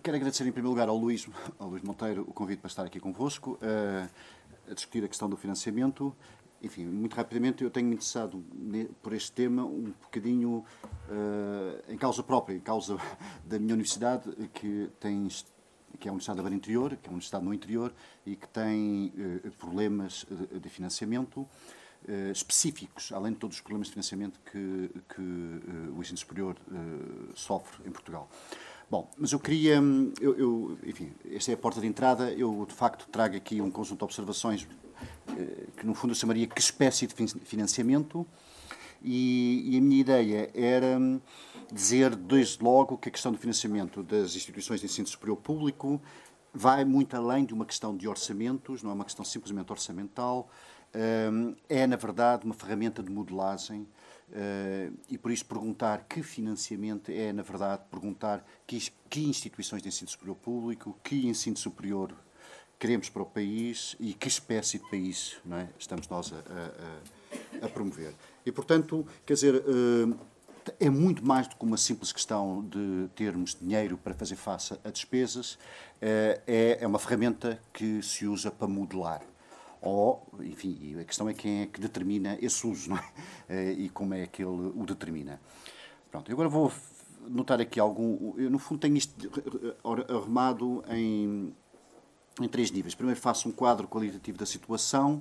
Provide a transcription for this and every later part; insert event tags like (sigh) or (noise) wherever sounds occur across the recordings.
quero agradecer em primeiro lugar ao Luís, ao Luís Monteiro o convite para estar aqui convosco uh, a discutir a questão do financiamento. Enfim, muito rapidamente, eu tenho me interessado por este tema um bocadinho uh, em causa própria, em causa (laughs) da minha universidade, que tem que é uma universidade da Interior, que é uma universidade no interior e que tem uh, problemas de, de financiamento uh, específicos, além de todos os problemas de financiamento que, que uh, o ensino superior sofre em Portugal. Bom, mas eu queria, eu, eu, enfim, esta é a porta de entrada, eu de facto trago aqui um conjunto de observações que no fundo eu chamaria que espécie de financiamento. E, e a minha ideia era dizer desde logo que a questão do financiamento das instituições de ensino superior público vai muito além de uma questão de orçamentos, não é uma questão simplesmente orçamental, é, na verdade, uma ferramenta de modelagem Uh, e por isso perguntar que financiamento é, na verdade, perguntar que, que, instituições de ensino superior público, que ensino superior queremos para o país e que espécie de país é? estamos nós a, a, a, promover. E, portanto, quer dizer, uh, é muito mais do que uma simples questão de termos dinheiro para fazer face a despesas, uh, é, é uma ferramenta que se usa para modelar ou, enfim, a questão é quem é que determina esse uso, é? (laughs) Eh, e como é que ele o determina. Pronto, agora vou notar aqui algum. Eu, no fundo, tenho isto arrumado em, em três níveis. Primeiro, faço um quadro qualitativo da situação,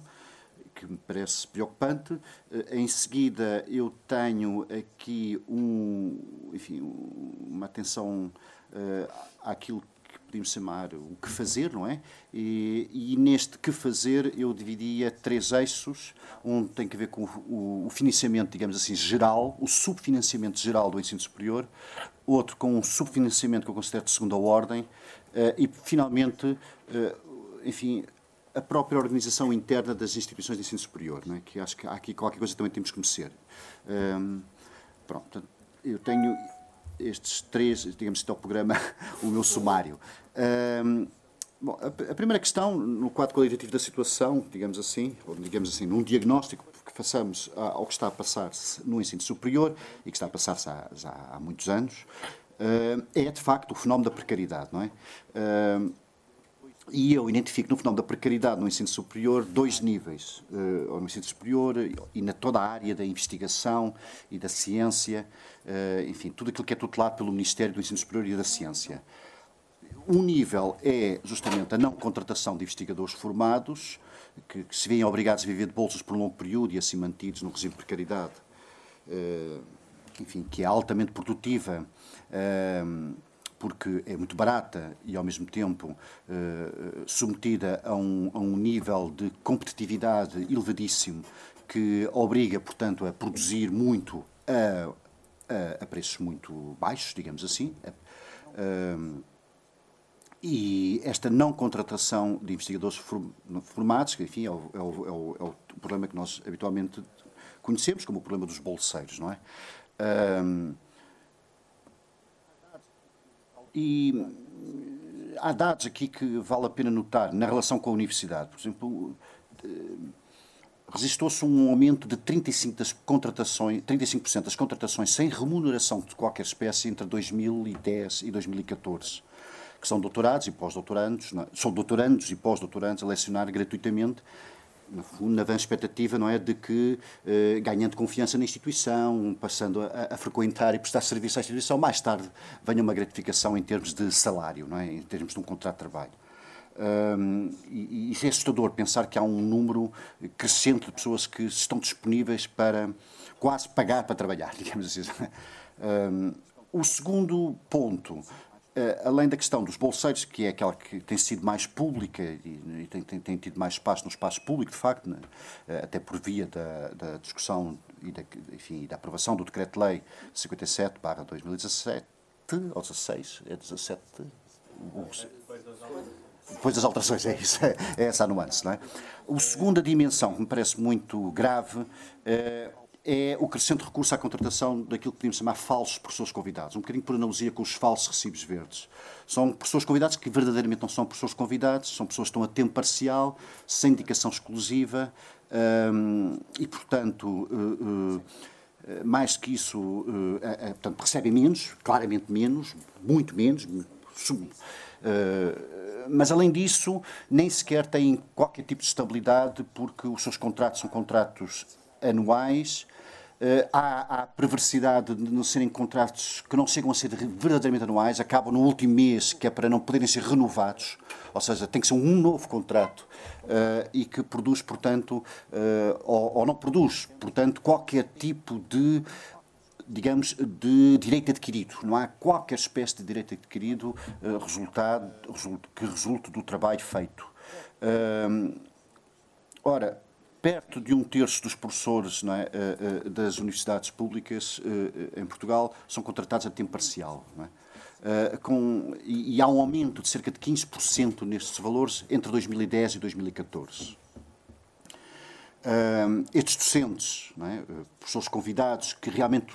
que me parece preocupante. Eh, em seguida, eu tenho aqui um, enfim, uma atenção uh, àquilo podemos chamar o que fazer, não é? E, e, neste que fazer eu dividia três eixos. Um tem a ver com o, o, financiamento, digamos assim, geral, o subfinanciamento geral do ensino superior, outro com um subfinanciamento que eu considero de segunda ordem, uh, e finalmente, uh, enfim, a própria organização interna das instituições de ensino superior, não é? que acho que há aqui qualquer coisa que também temos que conhecer. Um, pronto, eu tenho estes três, digamos, este é o programa, (laughs) o meu sumário. Um, bom, a, primeira questão, no quadro qualitativo da situação, digamos assim, ou digamos assim, num diagnóstico que façamos ao que está a passar-se no ensino superior e que está a passar-se há, há muitos anos, é de facto o fenómeno da precariedade, não é? E eu identifico no fenómeno da precariedade no ensino superior dois níveis, uh, no ensino superior e na toda a área da investigação e da ciência, uh, enfim, tudo aquilo que é tutelado pelo Ministério do Ensino Superior e da Ciência. Um nível é justamente a não contratação de investigadores formados, que, que se veem obrigados a viver de bolsas por um longo período e assim mantidos no regime de precariedade, uh, enfim, que é altamente produtiva porque é muito barata e, ao mesmo tempo, eh, submetida a um, a um nível de competitividade elevadíssimo que obriga, portanto, a produzir muito a, a, a preços muito baixos, digamos assim. Uh, e esta não contratação de investigadores formados, que, enfim, é o, é, o, é, o, é o, problema que nós habitualmente conhecemos como o problema dos bolseiros, não é? Uh, e hum, há dados aqui que vale a pena notar na relação com a universidade. Por exemplo, eh, registrou-se um aumento de 35%, das contratações, 35 das contratações sem remuneração de qualquer espécie entre 2010 e 2014, que são doutorados e pós-doutorandos, é? são doutorandos e pós-doutorandos a lecionar gratuitamente no fundo, na vã expectativa não é, de que, eh, ganhando confiança na instituição, passando a, a, frequentar e prestar serviço à instituição, mais tarde venha uma gratificação em termos de salário, não é, em termos de um contrato de trabalho. Um, e, isso é assustador pensar que há um número crescente de pessoas que estão disponíveis para quase pagar para trabalhar, (laughs) digamos assim. Um, o segundo ponto além da questão dos bolseiros, que é aquela que tem sido mais pública e, tem, tem, tem, tido mais espaço no espaço público, de facto, né? uh, até por via da, da discussão e da, enfim, da aprovação do Decreto-Lei 57-2017, ou 16, é 17... Depois das alterações, é isso, é, é essa a nuance, não é? A segunda dimensão, que me parece muito grave, uh, é o crescente recurso à contratação daquilo que podemos chamar falsos professores convidados, um bocadinho por analogia com os falsos recibos verdes. São professores convidados que verdadeiramente não são professores convidados, são pessoas que estão a tempo parcial, sem indicação exclusiva um, e, portanto, uh, uh, mais que isso, uh, portanto, recebem menos, claramente menos, muito menos, mas, além disso, nem sequer têm qualquer tipo de estabilidade, porque os seus contratos são contratos anuais. Uh, há, há perversidade de não serem contratos que não chegam a ser verdadeiramente anuais, acabam no último mês, que é para não poderem ser renovados, ou seja, tem que ser um novo contrato uh, e que produz, portanto, uh, ou, ou, não produz, portanto, qualquer tipo de digamos, de direito adquirido. Não há qualquer espécie de direito adquirido resultado, que resulte do trabalho feito. ora, perto de um terço dos professores é, das universidades públicas em Portugal são contratados a tempo parcial. Uh, com, e, há um aumento de cerca de 15% nestes valores entre 2010 e 2014. Uh, estes docentes, é? professores convidados, que realmente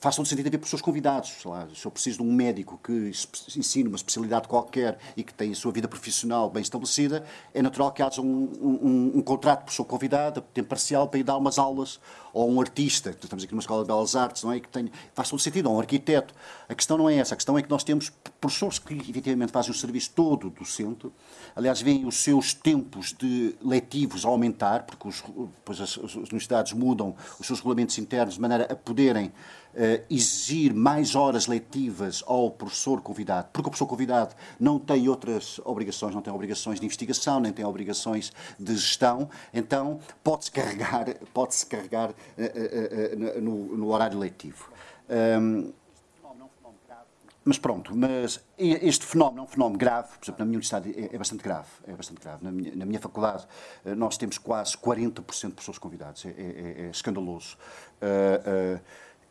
todo sentido haver pessoas convidados. Lá, se eu preciso de um médico que ensine uma especialidade qualquer e que tem a sua vida profissional bem estabelecida, é natural que haja um, um, um contrato de pessoa convidada, tempo parcial, para ir dar umas aulas, ou um artista, estamos aqui numa escola de belas artes, não é? Que tem, faz todo sentido, ou um arquiteto. A questão não é essa, a questão é que nós temos professores que efetivamente fazem o serviço todo docente, aliás, veem os seus tempos de letivos a aumentar, porque os, pois as, as universidades mudam os seus regulamentos internos de maneira a poderem Uh, exigir mais horas letivas ao professor convidado, porque o professor convidado não tem outras obrigações, não tem obrigações de investigação, nem tem obrigações de gestão, então pode-se carregar, (laughs) pode-se carregar uh, uh, no, no, horário letivo. Um, mas pronto, mas este fenómeno é um fenómeno grave, por exemplo, na minha universidade é, é bastante grave, é bastante grave. Na minha, na minha, faculdade nós temos quase 40% de pessoas convidadas, é, é, é escandaloso. Uh, uh,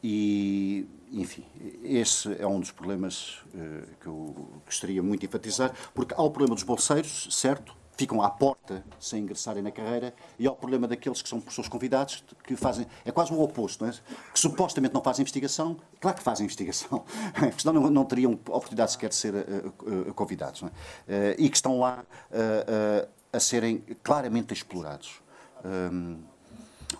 e, enfim, esse é um dos problemas uh, que eu gostaria muito de enfatizar, porque há o problema dos bolseiros, certo? Ficam à porta sem ingressarem na carreira, e há o problema daqueles que são pessoas convidados, que fazem. É quase o oposto, não é? Que supostamente não fazem investigação, claro que fazem investigação, porque (laughs) senão não, não teriam oportunidade sequer de ser uh, uh, convidados, não é? e que estão lá a serem claramente explorados. Um,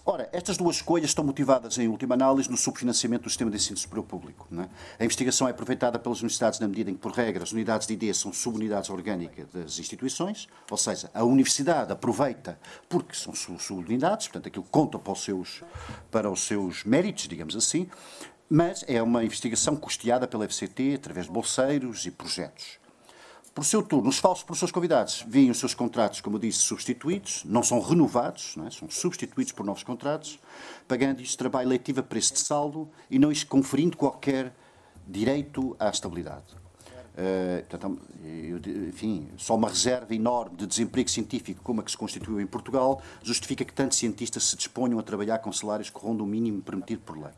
Ora, estas duas escolhas estão motivadas, em última análise, no subfinanciamento do sistema de ensino superior público. É? A investigação é aproveitada pelas universidades na medida em que, por regra, as unidades de ID são subunidades orgânicas das instituições, ou seja, a universidade aproveita porque são subunidades, portanto, aquilo conta para os seus, para os seus méritos, digamos assim, mas é uma investigação custeada pela FCT através de bolseiros e projetos. Por seu turno, os falsos professores convidados veem os seus contratos, como eu disse, substituídos, não são renovados, não é? são substituídos por novos contratos, pagando este trabalho letivo a preço de saldo e não lhes conferindo qualquer direito à estabilidade. Uh, portanto, eu, enfim, só uma reserva enorme de desemprego científico como a que se constituiu em Portugal justifica que tantos cientistas se disponham a trabalhar com salários que rondam o mínimo permitido por lei.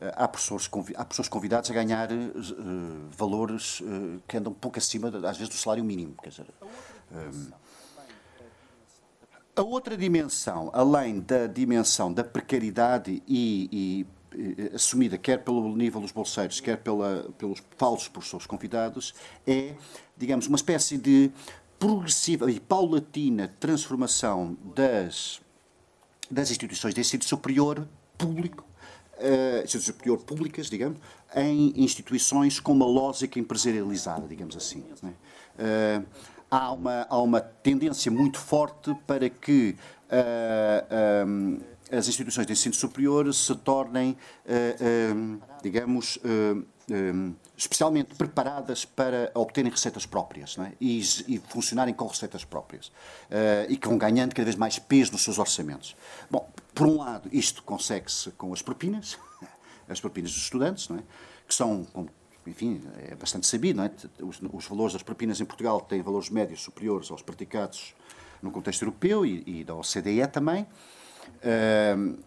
Eh, há pessoas, há pessoas convidadas a ganhar uh, valores uh, que andam pouco acima, às vezes, do salário mínimo. Quer dizer, um, a outra dimensão, além da dimensão da precariedade e, e, e, assumida quer pelo nível dos bolseiros, quer pela, pelos falsos professores convidados, é, digamos, uma espécie de progressiva e paulatina transformação das, das instituições de ensino superior público instituições superior públicas, digamos, em instituições com uma lógica empresarializada, digamos assim. Uh, há, uma, há uma tendência muito forte para que um, as instituições de ensino superior se tornem, digamos, especialmente preparadas para obterem receitas próprias é? e, e, funcionarem com receitas próprias uh, e que vão ganhando cada vez mais peso nos seus orçamentos. Bom, por um lado, isto consegue-se com as propinas, (laughs) as propinas dos estudantes, é? que são, enfim, é bastante sabido, é? os, os, valores das propinas em Portugal têm valores médios superiores aos praticados no contexto europeu e, e da OCDE também, uh,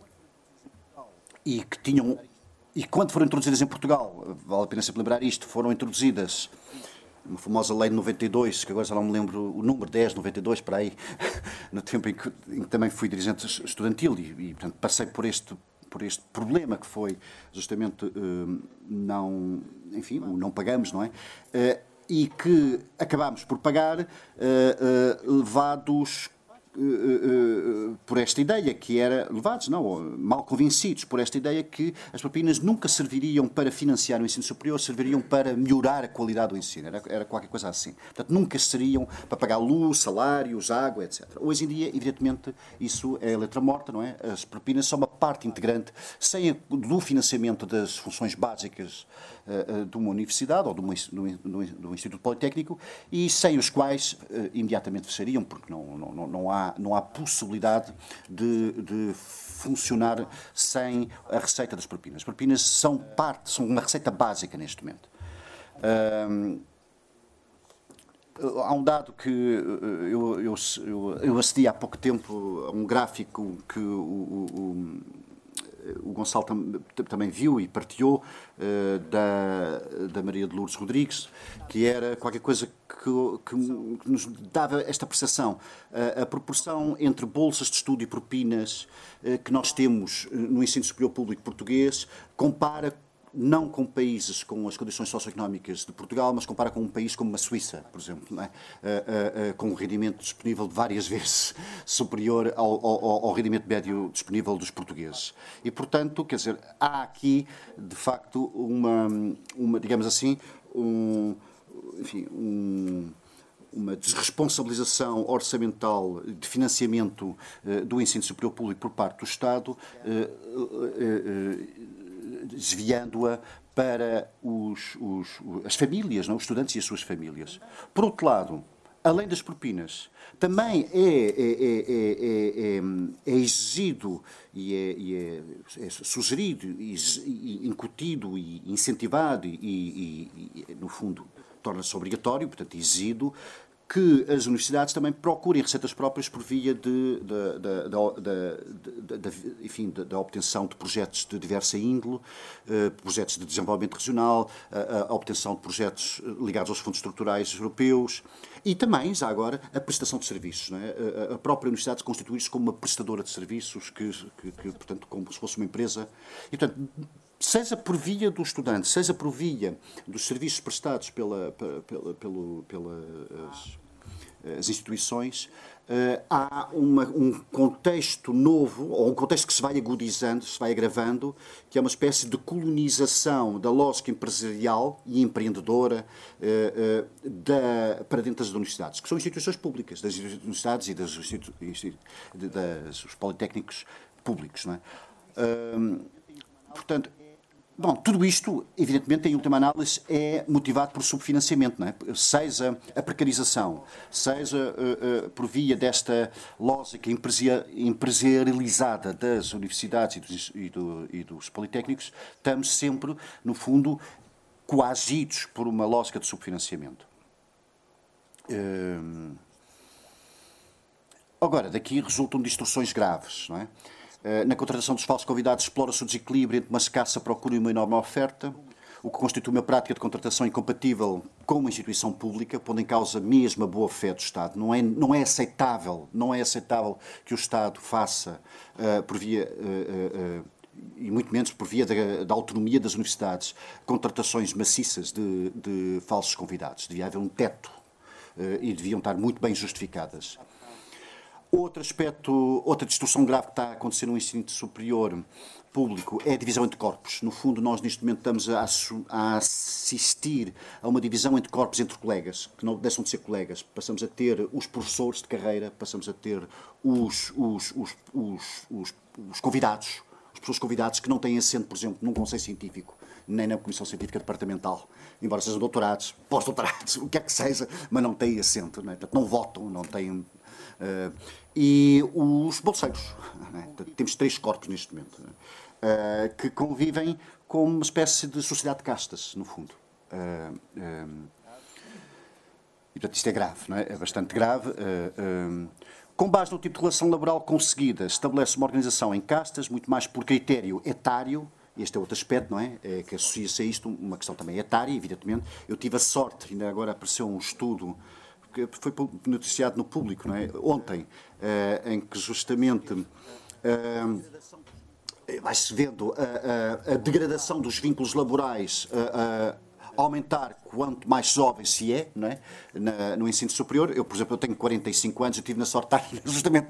e que tinham e quando foram introduzidas em Portugal, vale a pena sempre lembrar isto, foram introduzidas uma famosa lei de 92, que agora já não me lembro o número, 10, 92, para aí, (laughs) no tempo em que, em que também fui dirigente estudantil e, e, portanto, passei por este, por este problema que foi justamente uh, não, enfim, não pagamos, não é? Uh, e que acabámos por pagar uh, levados por esta ideia que era, levados, não, mal convencidos por esta ideia que as propinas nunca serviriam para financiar o ensino superior, serviriam para melhorar a qualidade do ensino, era, era qualquer coisa assim. Portanto, nunca seriam para pagar luz, salários, água, etc. Hoje em dia, evidentemente, isso é letra morta, não é? As propinas são uma parte integrante, sem do financiamento das funções básicas uh, de uma universidade ou de, de um Instituto Politécnico e sem os quais uh, imediatamente fechariam, porque não, não, não, há, não há possibilidade de, de funcionar sem a receita das propinas. As propinas são parte, são uma receita básica neste momento. há um dado que eu, eu, eu, eu acedi há pouco tempo a um gráfico que o, o, o Gonçalo tam, também viu e partilhou uh, da, da Maria de Lourdes Rodrigues, que era qualquer coisa que, que, que nos dava esta percepção. Uh, a proporção entre bolsas de estudo e propinas que nós temos no ensino superior público português compara não com países com as condições socioeconómicas de Portugal, mas compara com um país como a Suíça, por exemplo, é? uh, uh, uh, com um rendimento disponível várias (laughs) vezes superior ao, ao, ao, rendimento médio disponível dos portugueses. E, portanto, quer dizer, há aqui, de facto, uma, uma digamos assim, um, enfim, um, uma desresponsabilização orçamental de financiamento do ensino superior público por parte do Estado desviando-a para os, os, as famílias, não? os estudantes e as suas famílias. Por outro lado, além das propinas, também é, é, é, é exigido e é, é, sugerido, e, incutido e incentivado e, e, e no fundo, torna-se obrigatório, portanto, exigido, que as universidades também procurem receitas próprias por via de, de, de, enfim, da obtenção de projetos de diversa índole, eh, projetos de desenvolvimento regional, a, a, obtenção de projetos ligados aos fundos estruturais europeus e também, já agora, a prestação de serviços. É? A, própria universidade constituir-se como uma prestadora de serviços, que, que, que, portanto, como se fosse uma empresa. E, portanto, seja por via do estudante, seja por via dos serviços prestados pela, pela, pela, pelas as instituições, Uh, há uma, um contexto novo, ou um contexto que se vai agudizando, se vai agravando, que é uma espécie de colonização da lógica empresarial e empreendedora uh, uh, da, para dentro das universidades, que são instituições públicas, das universidades e das, dos politécnicos públicos. Não é? portanto, Bom, tudo isto, evidentemente, em última análise, é motivado por subfinanciamento, não é? seja a precarização, seja uh, uh, por via desta lógica empresarializada das universidades e dos, e, do, e dos politécnicos, estamos sempre, no fundo, coagidos por uma lógica de subfinanciamento. Uh, agora, daqui resultam distorções graves, não é? Eh, na contratação dos falsos convidados, explora-se o desequilíbrio entre uma escassa procura e uma enorme oferta, o que constitui uma prática de contratação incompatível com uma instituição pública, pondo em causa mesmo a boa-fé do Estado. Não é, não é aceitável, não é aceitável que o Estado faça uh, por via uh, uh, e muito menos por via da, da, autonomia das universidades, contratações maciças de, de falsos convidados. Devia haver um teto e deviam estar muito bem justificadas. Outro aspecto, outra distorção grave que está a acontecer no ensino superior público é a divisão entre corpos. No fundo, nós neste momento estamos a, a, assistir a uma divisão entre corpos, entre colegas, que não deixam de ser colegas. Passamos a ter os professores de carreira, passamos a ter os, os, os, os, os convidados, as pessoas convidadas que não têm assento, por exemplo, num conselho científico, nem na Comissão Científica Departamental, embora sejam doutorados, pós-doutorados, (laughs) o que é que seja, mas não têm assento, não, é? Portanto, não votam, não têm e os bolseiros. É? Temos três corpos neste momento, uh, que convivem como uma espécie de sociedade de castas, no fundo. Uh, e, portanto, isto é grave, não é? É bastante grave. com base no tipo de relação laboral conseguida, estabelece uma organização em castas, muito mais por critério etário, este é outro aspecto, não é? é que associa-se a isto uma questão também etária, evidentemente. Eu tive a sorte, ainda agora apareceu um estudo foi noticiado no público não é? ontem, uh, em que justamente uh, vai-se vendo a, a, a, degradação dos vínculos laborais aumentar quanto mais jovem se é, não é? Na, no ensino superior. Eu, por exemplo, eu tenho 45 anos, eu tive na sorte (laughs) justamente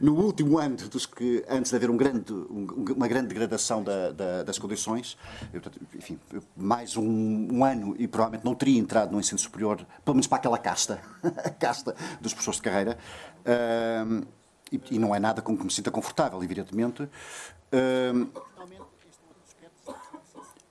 no último ano dos que, antes de haver um grande, um, uma grande degradação da, da, das condições, eu, enfim, mais um, um, ano e provavelmente não teria entrado no ensino superior, pelo menos para aquela casta, (laughs) a casta dos professores de carreira. E, e, não é nada com que me sinta confortável, evidentemente.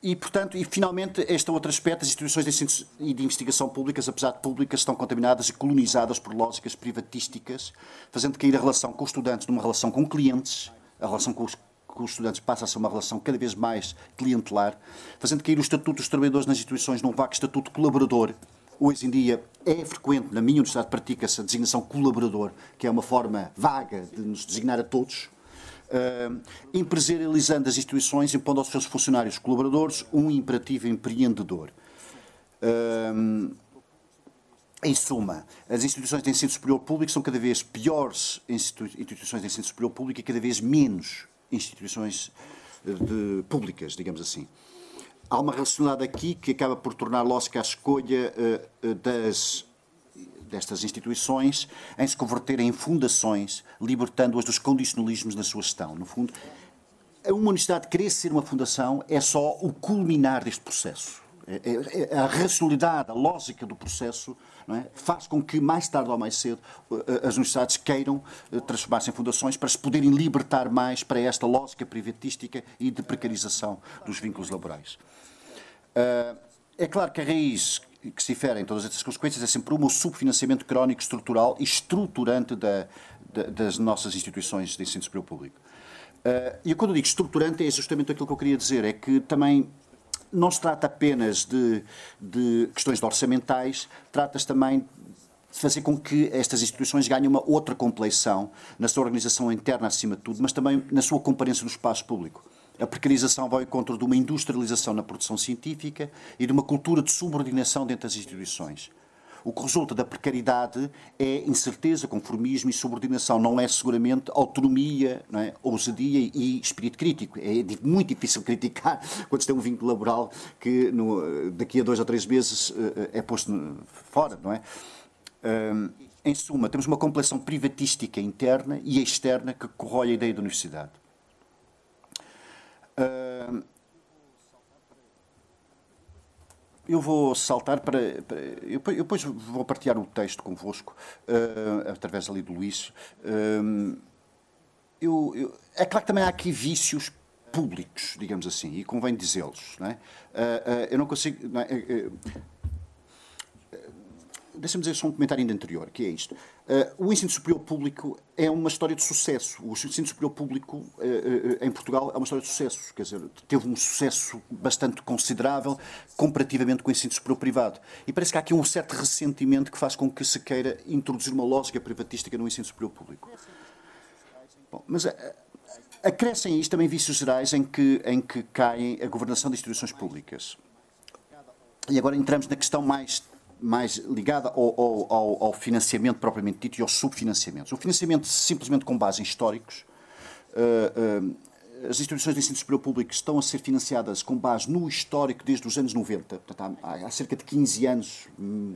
E, portanto, e finalmente, este outro aspecto, as instituições de e de investigação públicas, apesar de públicas, estão contaminadas e colonizadas por lógicas privatísticas, fazendo cair a relação com os estudantes numa relação com clientes, a relação com os, com os estudantes passa a ser uma relação cada vez mais clientelar, fazendo cair o estatuto dos trabalhadores nas instituições num vago estatuto colaborador. Hoje em dia é frequente, na minha universidade pratica-se a designação colaborador, que é uma forma vaga de nos designar a todos, uh, empresarializando as instituições, impondo aos seus funcionários colaboradores um imperativo empreendedor. Uh, em suma, as instituições de ensino superior público são cada vez piores instituições de ensino superior público e cada vez menos instituições eh, de, públicas, digamos assim. Há uma racionalidade aqui que acaba por tornar lógica a escolha uh, das destas instituições em se converterem em fundações, libertando-as dos condicionalismos na sua gestão. No fundo, uma universidade querer ser uma fundação é só o culminar deste processo. É, é, é a racionalidade, a lógica do processo é? faz com que, mais tarde ou mais cedo, as universidades queiram eh, transformar-se em fundações para se poderem libertar mais para esta lógica privatística e de precarização dos vínculos laborais. Eh, é claro que a raiz que se ferem todas estas consequências é sempre uma, o subfinanciamento crónico, estrutural e estruturante da, da, das nossas instituições de ensino superior público. Uh, e quando eu digo estruturante é justamente aquilo que eu queria dizer, é que também não se trata apenas de, de questões de orçamentais, trata-se também de fazer com que estas instituições ganhem uma outra compleição na sua organização interna, acima de tudo, mas também na sua comparência no espaço público. A precarização vai ao encontro de uma industrialização na produção científica e de uma cultura de subordinação dentro das instituições. O que resulta da precariedade é incerteza, conformismo e subordinação. Não é seguramente autonomia, não é? ousadia e espírito crítico. É muito difícil (laughs) criticar quando se tem um vínculo laboral que no, daqui a dois ou três meses eh, é posto fora, não é? em suma, temos uma complexão privatística interna e externa que corrói a ideia da universidade. Uh, eu vou saltar para. para eu, depois vou partilhar o texto convosco, uh, através ali do Luís. Uh, eu, eu, é claro que também há aqui vícios públicos, digamos assim, e convém dizê-los. Não é? eu não consigo. Não é? Deixa-me dizer só um comentário ainda anterior, que é isto. Uh, o ensino superior público é uma história de sucesso. O ensino superior público uh, uh, em Portugal é uma história de sucesso. Quer dizer, teve um sucesso bastante considerável comparativamente com o ensino superior privado. E parece que há aqui um certo ressentimento que faz com que se queira introduzir uma lógica privatística no ensino superior público. Bom, mas acrescem a isto também vícios gerais em que, em que caem a governação de instituições públicas. E agora entramos na questão mais mais ligada ao, ao, ao, financiamento propriamente dito e aos subfinanciamentos. O financiamento simplesmente com base em históricos. Uh, uh, as instituições de ensino superior público estão a ser financiadas com base no histórico desde os anos 90, portanto, há, há cerca de 15 anos, hum,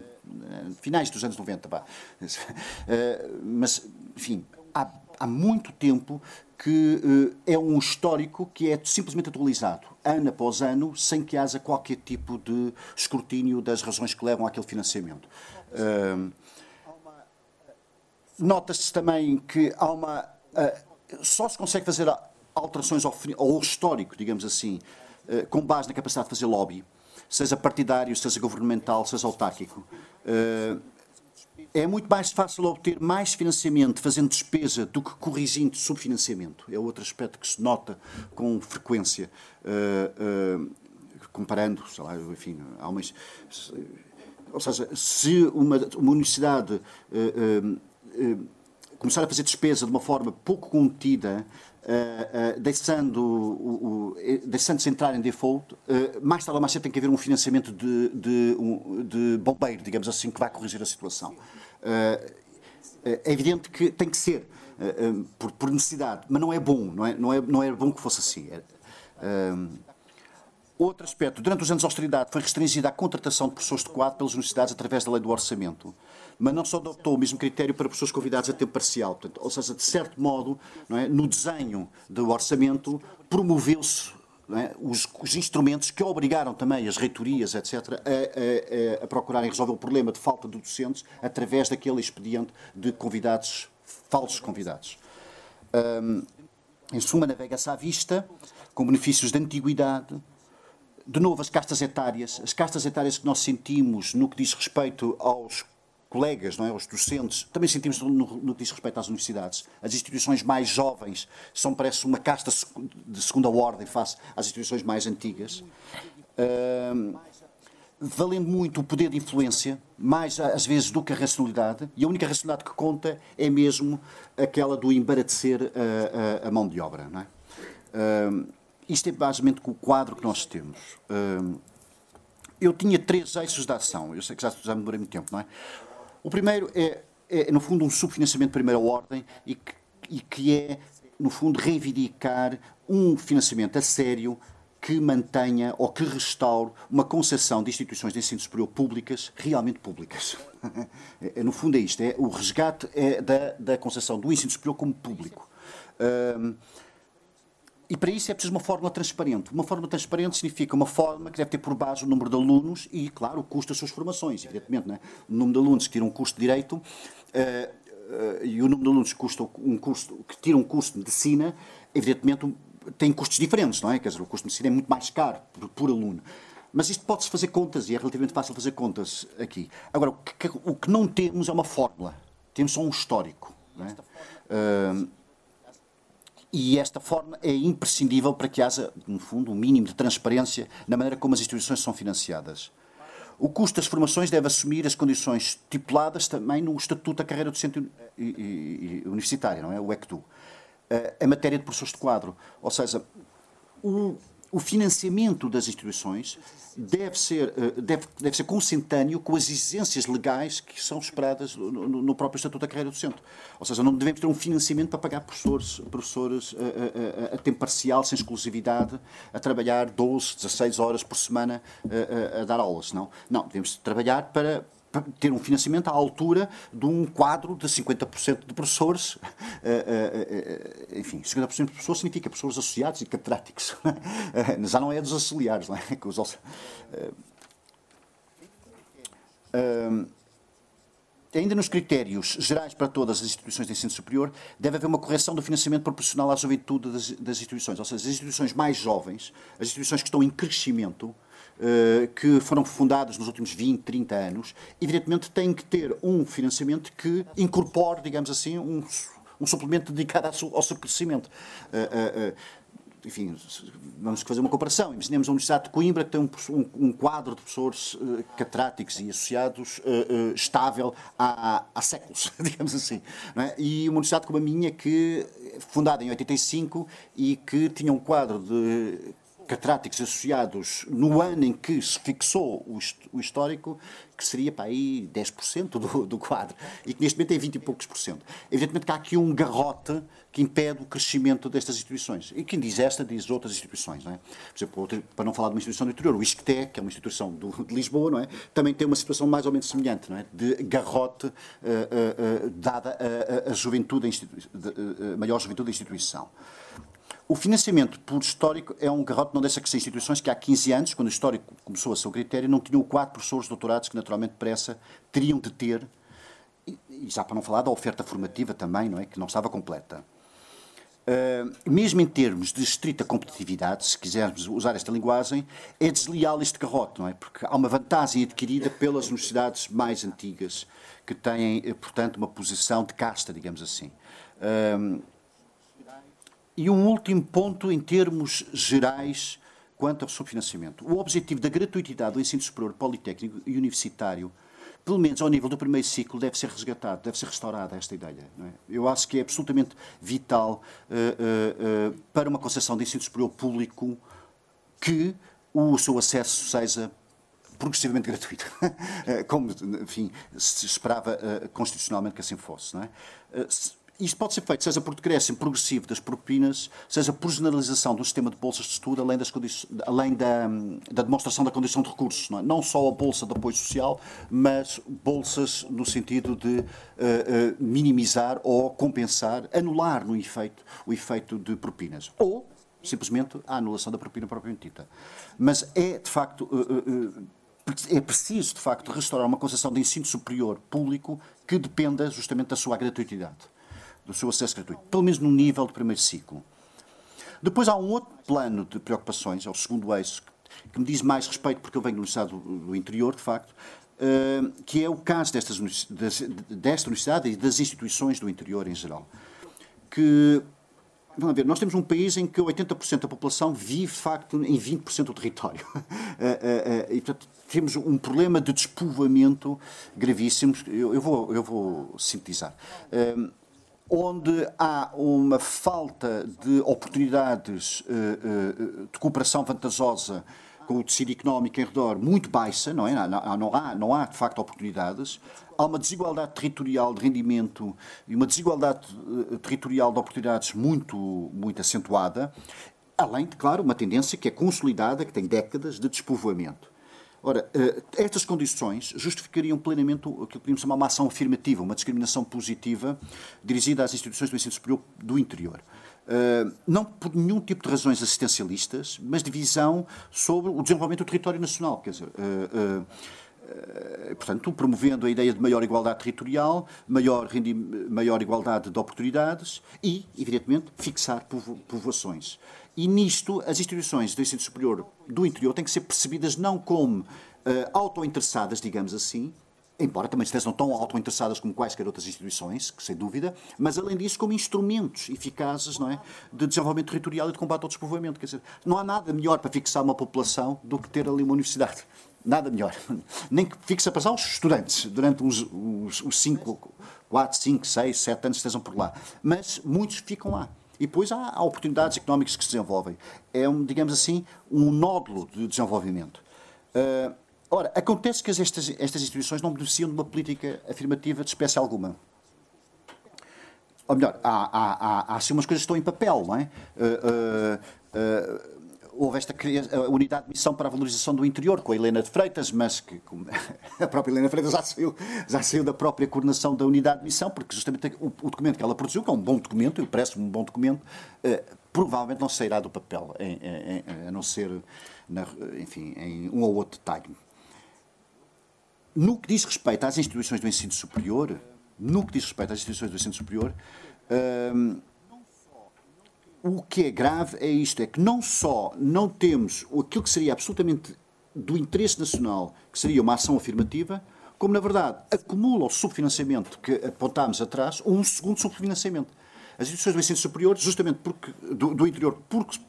finais dos anos 90, pá. Uh, mas, enfim, há, há muito tempo que uh, é um histórico que é simplesmente atualizado, ano após ano, sem que haja qualquer tipo de escrutínio das razões que levam àquele financiamento. Uh, Nota-se também que há uma. Uh, só se consegue fazer alterações ao, ao histórico, digamos assim, com base na capacidade de fazer lobby, seja partidário, seja governamental, seja autárquico é muito mais fácil obter mais financiamento fazendo despesa do que corrigindo subfinanciamento. É outro aspecto que se nota com frequência, uh, uh, comparando, sei lá, enfim, há umas, ou seja, se uma, uma universidade uh, começar a fazer despesa de uma forma pouco contida, Uh, uh, deixando, o, o, deixando-se entrar em default, uh, mais tarde ou mais cedo tem que haver um financiamento de, de, um, de bombeiro, digamos assim, que vai corrigir a situação. é evidente que tem que ser, por, por, necessidade, mas não é bom, não é, não é, não é bom que fosse assim. Outro aspecto, durante os anos de austeridade foi restringida a contratação de professores de quadro pelas universidades através da lei do orçamento, mas não só adotou o mesmo critério para professores convidados a tempo parcial. Portanto, ou seja, de certo modo, é, no desenho do orçamento, promoveu-se é, os, os, instrumentos que obrigaram também as reitorias, etc., a, a, a, procurarem resolver o problema de falta de docentes através daquele expediente de convidados, falsos convidados. Em suma, navega-se à vista, com benefícios de antiguidade, de novo, as castas etárias, as castas etárias que nós sentimos no que diz respeito aos colegas, não é? aos docentes, também sentimos no, no, que diz respeito às universidades. As instituições mais jovens são, parece, uma casta de segunda ordem face às instituições mais antigas. Valendo muito o poder de influência, mais às vezes do que a racionalidade, e a única racionalidade que conta é mesmo aquela do embaratecer a, a, a mão de obra. Não é? Isto é basicamente o quadro que nós temos. eu tinha três eixos de ação. Eu sei que já, demorei muito tempo, não é? O primeiro é, é no fundo, um subfinanciamento de primeira ordem e que, e que é, no fundo, reivindicar um financiamento a sério que mantenha ou que restaure uma concepção de instituições de ensino superior públicas realmente públicas. (laughs) É, no fundo é isto, é o resgate é da, da concepção do ensino superior como público. Um, e para isso é preciso uma fórmula transparente. Uma fórmula transparente significa uma fórmula que deve ter por base o número de alunos e, claro, o custo das suas formações, evidentemente. Né? O número de alunos que tiram um custo de direito uh, uh, e o número de alunos que, custa um custo, que tiram um custo de medicina, evidentemente, tem custos diferentes, não é? Quer dizer, o custo de medicina é muito mais caro por, por aluno. Mas isto pode-se fazer contas e é relativamente fácil fazer contas aqui. Agora, o que, o que não temos é uma fórmula. Temos só um histórico. Não é? Uh, e esta forma é imprescindível para que haja, no fundo, um mínimo de transparência na maneira como as instituições são financiadas. O custo das formações deve assumir as condições estipuladas também no Estatuto da Carreira Docente Universitária, não é? o ECTU, eh, em matéria de professores de quadro. Ou seja, o, o financiamento das instituições deve ser, eh, deve, deve ser consentâneo com as exigências legais que são esperadas no, no, próprio Estatuto da Carreira Docente. Ou seja, não devemos ter um financiamento para pagar professores, professores a, a, a, a tempo parcial, sem exclusividade, a trabalhar 12, 16 horas por semana a, a dar aulas. Não, não devemos trabalhar para, ter um financiamento à altura de um quadro de 50% de professores. Eh, eh, eh, enfim, 50% de professores significa professores associados e catedráticos. Já não é dos auxiliares, não é? ainda nos critérios gerais para todas as instituições de ensino superior, deve haver uma correção do financiamento proporcional à juventude das, das instituições. Ou seja, as instituições mais jovens, as instituições que estão em crescimento, que foram fundadas nos últimos 20, 30 anos, evidentemente têm que ter um financiamento que incorpore, digamos assim, um, um suplemento dedicado ao seu, crescimento. Uh, uh, enfim, vamos fazer uma comparação. Imaginemos a Universidade de Coimbra que tem um, um, um quadro de professores uh, e associados uh, uh, estável há, há, séculos, (laughs) digamos assim. É? E uma universidade como a minha, que fundada em 85 e que tinha um quadro de catedráticos associados no ano em que se fixou o, o histórico, que seria para aí 10% do, do quadro, e que neste momento é 20 e poucos por cento. Evidentemente que há aqui um garrote que impede o crescimento destas instituições. E quem diz esta, diz outras instituições. Não é? Por exemplo, para não falar de uma instituição do interior, o ISCTE, que é uma instituição do, de Lisboa, não é? também tem uma situação mais ou menos semelhante, não é? de garrote uh, uh, uh, dada a, a, a juventude, a maior juventude da instituição. O financiamento por histórico é um garrote, não deixa que ser instituições que há 15 anos, quando o histórico começou a seu critério, não tinham quatro professores doutorados que naturalmente pressa teriam de ter, e, já para não falar da oferta formativa também, não é, que não estava completa. Uh, mesmo em termos de estrita competitividade, se quisermos usar esta linguagem, é desleal este garrote, não é? Porque há uma vantagem adquirida pelas universidades mais antigas, que têm, eh, portanto, uma posição de casta, digamos assim. Uh, e um último ponto em termos gerais quanto ao subfinanciamento. O objetivo da gratuitidade do ensino superior politécnico e universitário, pelo menos ao nível do primeiro ciclo, deve ser resgatado, deve ser restaurada esta ideia. É? Eu acho que é absolutamente vital uh, uh, uh, para uma concepção de ensino superior público que o seu acesso seja progressivamente (laughs) gratuito, como, enfim, se esperava constitucionalmente que assim fosse. Não é? Isto pode ser feito, seja por decréscimo progressivo das propinas, seja por generalização do sistema de bolsas de estudo, além, das além da, da, demonstração da condição de recursos. Não, é? não, só a bolsa de apoio social, mas bolsas no sentido de uh, uh, minimizar ou compensar, anular no efeito, o efeito de propinas. Ou, simplesmente, a anulação da propina propriamente dita. Mas é, de facto, uh, é preciso, de facto, restaurar uma concepção de ensino superior público que dependa justamente da sua gratuitidade do seu acesso gratuito, pelo menos no nível de primeiro ciclo. Depois há um outro plano de preocupações, é o segundo eixo, que me diz mais respeito, porque eu venho do Estado do interior, de facto, uh, que é o caso destas, desta universidade e das instituições do interior em geral. Que, vamos ver, nós temos um país em que 80% da população vive, de facto, em 20% do território. uh, (laughs) uh, e, portanto, temos um problema de despovoamento gravíssimo. Eu, eu, vou, eu vou sintetizar onde há uma falta de oportunidades eh, eh, de cooperação vantajosa com o tecido económico em redor muito baixa, não é? Não, há, não há, de facto, oportunidades. Há uma desigualdade territorial de rendimento e uma desigualdade uh, territorial de oportunidades muito, muito acentuada, além de, claro, uma tendência que é consolidada, que tem décadas de despovoamento. Ora, eh, estas condições justificariam plenamente o que podemos chamar uma ação afirmativa, uma discriminação positiva dirigida às instituições do ensino superior do interior. Uh, não por nenhum tipo de razões assistencialistas, mas de visão sobre o desenvolvimento do território nacional. Quer dizer, uh, uh, portanto, promovendo a ideia de maior igualdade territorial, maior, maior igualdade de oportunidades e, evidentemente, fixar povo povoações. E nisto, as instituições do ensino superior do interior têm que ser percebidas não como uh, auto-interessadas, digamos assim, embora também estejam tão auto-interessadas como quaisquer outras instituições, que sem dúvida, mas além disso como instrumentos eficazes não é, de desenvolvimento territorial e de combate ao despovoamento. Quer dizer, não há nada melhor para fixar uma população do que ter ali uma universidade. Nada melhor. (laughs) Nem que fixe a passar os estudantes durante os, os cinco, quatro, cinco, seis, sete anos estejam por lá. Mas muitos ficam lá. E depois há, há, oportunidades económicas que se desenvolvem. É, um, digamos assim, um nódulo de desenvolvimento. Uh, ora, acontece que estas, estas instituições não beneficiam de uma política afirmativa de espécie alguma. Ou melhor, há, há, há, há assim umas coisas que estão em papel, não é? Uh, uh, houve esta unidade de missão para a valorização do interior com a Helena de Freitas, mas que (laughs) a própria Helena Freitas já saiu, já saiu da própria coordenação da unidade de missão, porque justamente o, o documento que ela produziu, que é um bom documento, e parece um bom documento, eh, provavelmente não sairá do papel, em, em, a não ser, na, enfim, em um ou outro detalhe. No que diz respeito às instituições do ensino superior, no que diz respeito às instituições do ensino superior, hum, o que é grave é isto, é que não só não temos aquilo que seria absolutamente do interesse nacional, que seria uma ação afirmativa, como, na verdade, acumula o subfinanciamento que apontámos atrás, um segundo subfinanciamento. As instituições do ensino superior, justamente porque, do, do interior, porque,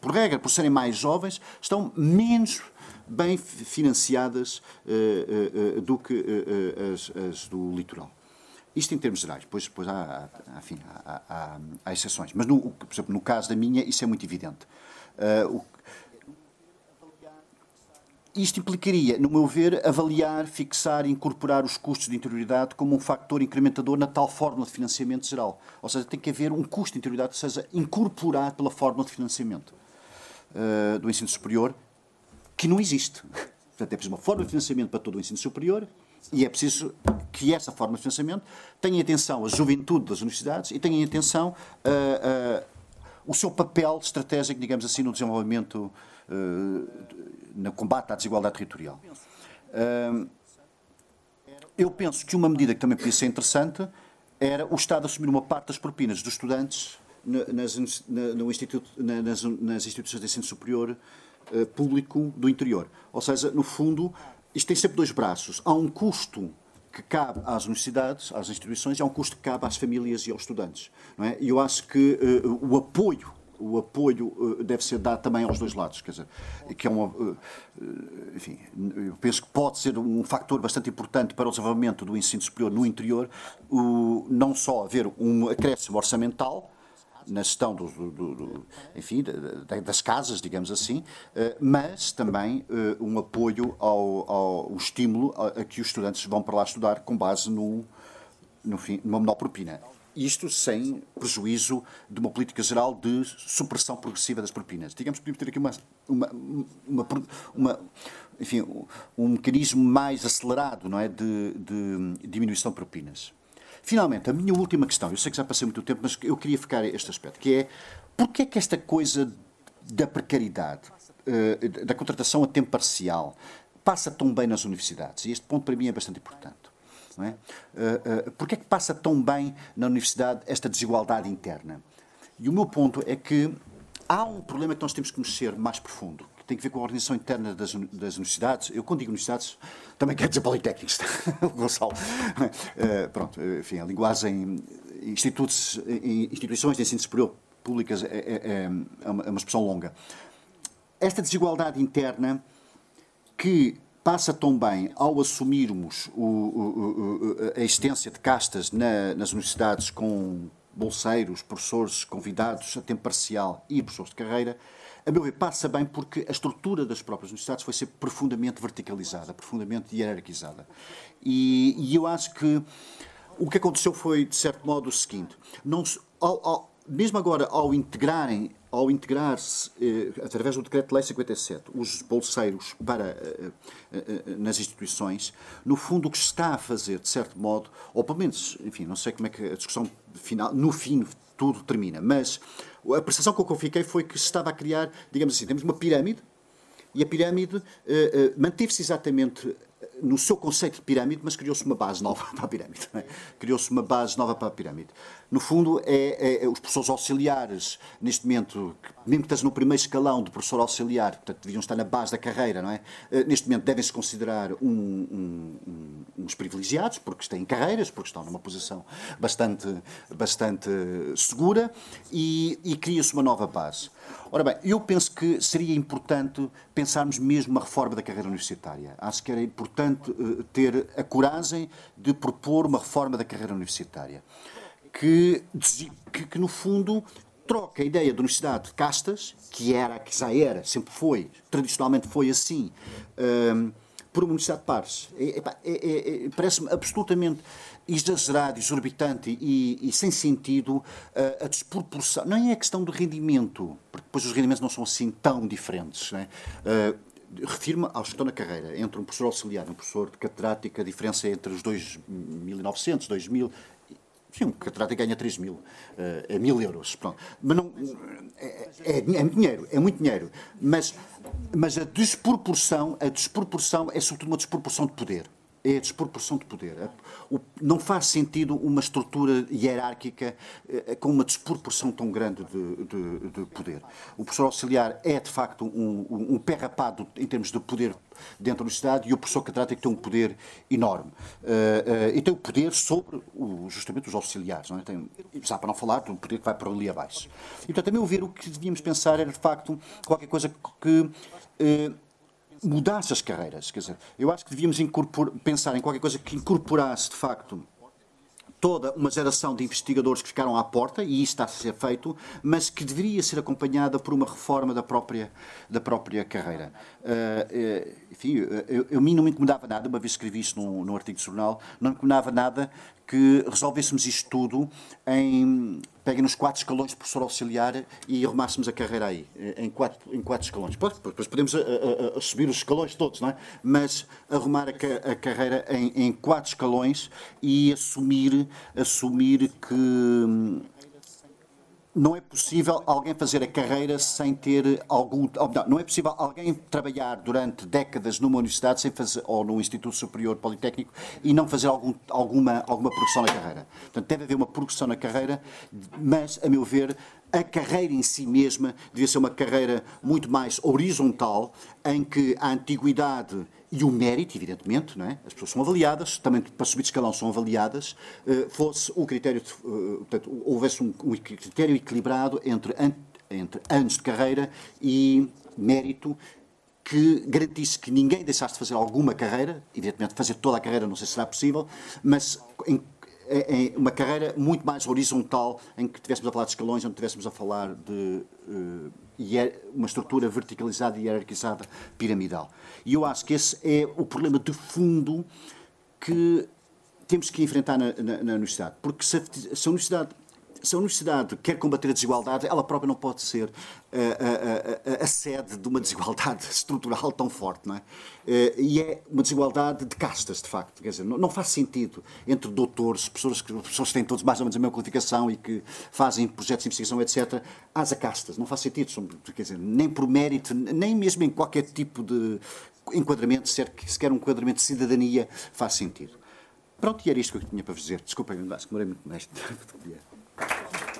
por regra, por serem mais jovens, estão menos bem financiadas uh, uh, uh, do que as, as do litoral. Isto em termos gerais, depois, depois há, há, enfim, há, há, há, exceções. Mas, no, por exemplo, no caso da minha, isso é muito evidente. Uh, o, isto implicaria, no meu ver, avaliar, fixar e incorporar os custos de interioridade como um fator incrementador na tal fórmula de financiamento geral. Ou seja, tem que haver um custo de interioridade que seja incorporado pela fórmula de financiamento uh, do ensino superior, que não existe. (laughs) Portanto, é preciso uma fórmula de financiamento para todo o ensino superior e é preciso que essa forma de financiamento tenha atenção à juventude das universidades e tenha atenção uh, o seu papel estratégico, digamos assim, no desenvolvimento, uh, no combate à desigualdade territorial. Uh, eu penso que uma medida que também podia ser interessante era o Estado assumir uma parte das propinas dos estudantes nas, no instituto, nas, nas instituições de ensino superior uh, público do interior. Ou seja, no fundo, isto tem sempre dois braços. Há um custo que cabe às universidades, às instituições, e há um custo que cabe às famílias e aos estudantes. Não é? E eu acho que uh, o apoio o apoio uh, deve ser dado também aos dois lados, quer dizer, que é uma, uh, enfim, eu penso que pode ser um fator bastante importante para o desenvolvimento do ensino superior no interior, o, não só haver um acréscimo orçamental, na gestão do, do, do, enfim, das casas, digamos assim, eh, mas também eh, um apoio ao, ao um estímulo a, que os estudantes vão para lá estudar com base no, no fim, numa menor propina. isto sem prejuízo de uma política geral de supressão progressiva das propinas. Digamos que podemos ter aqui uma, uma, uma, uma enfim, um mecanismo mais acelerado não é, de, de diminuição de propinas. Finalmente, a minha última questão, eu sei que já passei muito tempo, mas eu queria ficar este aspecto, que é porquê é que esta coisa da precariedade, eh, da contratação a tempo parcial, passa tão bem nas universidades? E este ponto para mim é bastante importante. Não é? Uh, uh, Porquê é que passa tão bem na universidade esta desigualdade interna? E o meu ponto é que há um problema que nós temos que mexer mais profundo, tem a ver com a organização interna das, das universidades. Eu, quando digo universidades, também quero dizer politécnicos, (laughs) Gonçalo. Uh, pronto, enfim, a linguagem, institutos, instituições de ensino superior públicas é, é, é, é uma expressão longa. Esta desigualdade interna que passa tão bem ao assumirmos o, o, a existência de castas na, nas universidades com bolseiros, professores convidados a tempo parcial e professores de carreira, a meu ver, passa bem porque a estrutura das próprias universidades foi ser profundamente verticalizada, profundamente hierarquizada. E, e eu acho que o que aconteceu foi, de certo modo, o seguinte: não, ao, ao, mesmo agora, ao integrarem ao integrar-se, eh, através do Decreto-Lei 57, os bolseiros para, eh, eh, eh, nas instituições, no fundo o que se está a fazer, de certo modo, ou pelo menos, enfim, não sei como é que a discussão final, no fim tudo termina, mas a percepção com que eu fiquei foi que se estava a criar, digamos assim, temos uma pirâmide, e a pirâmide eh, eh, manteve-se exatamente no seu conceito de pirâmide, mas criou-se uma base nova (laughs) para a pirâmide. É? Criou-se uma base nova para a pirâmide. No fundo, é, é, é os professores auxiliares, neste momento, mesmo que estejam no primeiro escalão de professor auxiliar, portanto, deviam estar na base da carreira, não é? Eh, neste momento devem-se considerar um, um, um, uns privilegiados, porque têm carreiras, porque estão numa posição bastante, bastante segura, e, e cria-se uma nova base. Ora bem, eu penso que seria importante pensarmos mesmo uma reforma da carreira universitária. Acho que era importante uh, ter a coragem de propor uma reforma da carreira universitária que, que, que no fundo troca a ideia da universidade de castas, que era, que já era, sempre foi, tradicionalmente foi assim, um, por uma universidade de pares. É, é, é, é Parece-me absolutamente exagerado, exorbitante e, e sem sentido uh, a desproporção. Não é a questão do rendimento, porque depois os rendimentos não são assim tão diferentes. Né? Uh, Refiro-me ao que estão na carreira, entre um professor auxiliar e um professor de catedrática, a diferença é entre os 2.900, 2.000 Sim, um catedrático ganha 3 mil, é mil euros. Pronto. Mas não, é, é, é, muito dinheiro, é muito dinheiro. Mas, mas a desproporção, a desproporção é sobretudo uma desproporção de poder é a desproporção de poder. Não faz sentido uma estrutura hierárquica eh, com uma desproporção tão grande de, de, de poder. O professor auxiliar é, de facto, um, um, pé rapado em termos de poder dentro do Estado e o professor catedrático tem um poder enorme. Uh, uh, e tem o poder sobre o, justamente os auxiliares. Não é? tem, já para não falar do poder que vai para ali abaixo. E, portanto, meu ver, o que devíamos pensar era, de facto, qualquer coisa que. Mudasse as carreiras. Quer dizer, eu acho que devíamos pensar em qualquer coisa que incorporasse, de facto, toda uma geração de investigadores que ficaram à porta, e isso está a ser feito, mas que deveria ser acompanhada por uma reforma da própria, da própria carreira. Uh, uh, enfim, eu, eu, a mim não me incomodava nada, uma vez escrevi isso num, num artigo de jornal, não me incomodava nada que resolvêssemos isto tudo em peguem nos quatro escalões de professor auxiliar e arrumássemos a carreira aí, em quatro, em quatro escalões. Depois podemos a, a, a subir os escalões todos, não é? Mas arrumar a, a carreira em, em, quatro escalões e assumir, assumir que hum, não é possível alguém fazer a carreira sem ter algum. Não, não é possível alguém trabalhar durante décadas numa universidade sem fazer, ou num Instituto Superior Politécnico e não fazer algum, alguma, alguma progressão na carreira. Portanto, deve haver uma progressão na carreira, mas, a meu ver, a carreira em si mesma devia ser uma carreira muito mais horizontal, em que a antiguidade e o mérito, evidentemente, não é? as pessoas são avaliadas, também para subir de escalão são avaliadas, uh, fosse o critério, de, uh, portanto, houvesse um, critério equilibrado entre, entre anos de carreira e mérito que garantisse que ninguém deixasse de fazer alguma carreira, evidentemente fazer toda a carreira não sei se será possível, mas em é, é uma carreira muito mais horizontal, em que estivéssemos a falar de escalões, onde estivéssemos a falar de uh, uma estrutura verticalizada e hierarquizada piramidal. E eu acho que esse é o problema de fundo que temos que enfrentar na, na, na universidade. Porque se a, se a universidade se a universidade quer combater a desigualdade, ela própria não pode ser a, a, a, a sede de uma desigualdade (laughs) estrutural tão forte, não é? Eh, e é uma desigualdade de castas, de facto. Quer dizer, não, não faz sentido entre doutores, pessoas que, pessoas que têm todos mais ou menos a mesma qualificação e que fazem projetos de investigação, etc., haja castas. Não faz sentido, quer dizer, nem por mérito, nem mesmo em qualquer tipo de enquadramento, se quer um enquadramento de cidadania, faz sentido. Pronto, e era isto que eu tinha para vos dizer. Desculpem, acho que demorei muito mais. (laughs) Thank you.